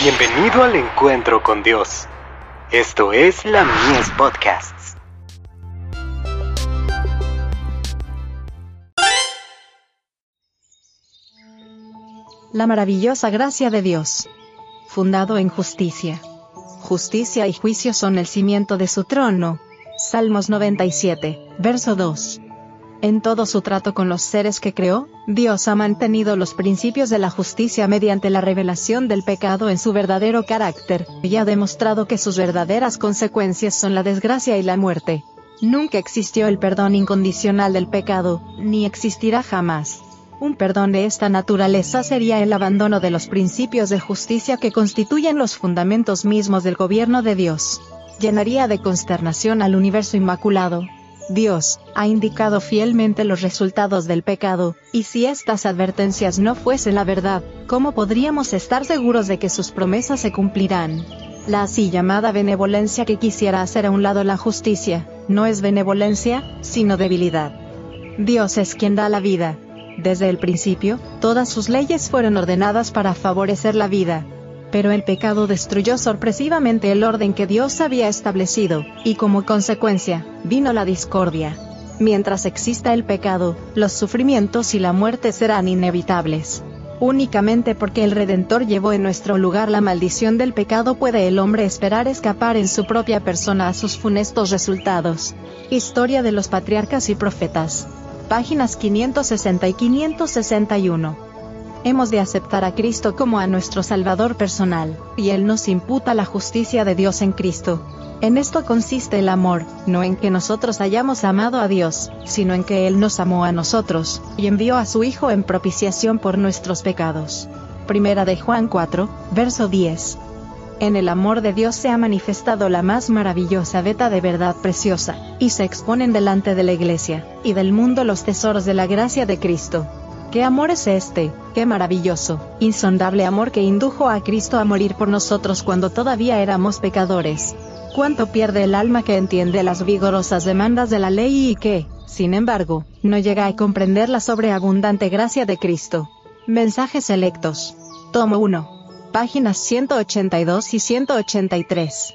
Bienvenido al encuentro con Dios. Esto es la Mies Podcasts. La maravillosa gracia de Dios. Fundado en justicia. Justicia y juicio son el cimiento de su trono. Salmos 97, verso 2. En todo su trato con los seres que creó, Dios ha mantenido los principios de la justicia mediante la revelación del pecado en su verdadero carácter, y ha demostrado que sus verdaderas consecuencias son la desgracia y la muerte. Nunca existió el perdón incondicional del pecado, ni existirá jamás. Un perdón de esta naturaleza sería el abandono de los principios de justicia que constituyen los fundamentos mismos del gobierno de Dios. Llenaría de consternación al universo inmaculado, Dios, ha indicado fielmente los resultados del pecado, y si estas advertencias no fuesen la verdad, ¿cómo podríamos estar seguros de que sus promesas se cumplirán? La así llamada benevolencia que quisiera hacer a un lado la justicia, no es benevolencia, sino debilidad. Dios es quien da la vida. Desde el principio, todas sus leyes fueron ordenadas para favorecer la vida, pero el pecado destruyó sorpresivamente el orden que Dios había establecido, y como consecuencia, vino la discordia. Mientras exista el pecado, los sufrimientos y la muerte serán inevitables. Únicamente porque el Redentor llevó en nuestro lugar la maldición del pecado puede el hombre esperar escapar en su propia persona a sus funestos resultados. Historia de los Patriarcas y Profetas. Páginas 560 y 561 hemos de aceptar a Cristo como a nuestro Salvador personal, y Él nos imputa la justicia de Dios en Cristo. En esto consiste el amor, no en que nosotros hayamos amado a Dios, sino en que Él nos amó a nosotros, y envió a su Hijo en propiciación por nuestros pecados. Primera de Juan 4, verso 10. En el amor de Dios se ha manifestado la más maravillosa veta de verdad preciosa, y se exponen delante de la Iglesia, y del mundo los tesoros de la gracia de Cristo. ¿Qué amor es este? Qué maravilloso, insondable amor que indujo a Cristo a morir por nosotros cuando todavía éramos pecadores. ¿Cuánto pierde el alma que entiende las vigorosas demandas de la ley y que, sin embargo, no llega a comprender la sobreabundante gracia de Cristo? Mensajes selectos. Tomo 1. Páginas 182 y 183.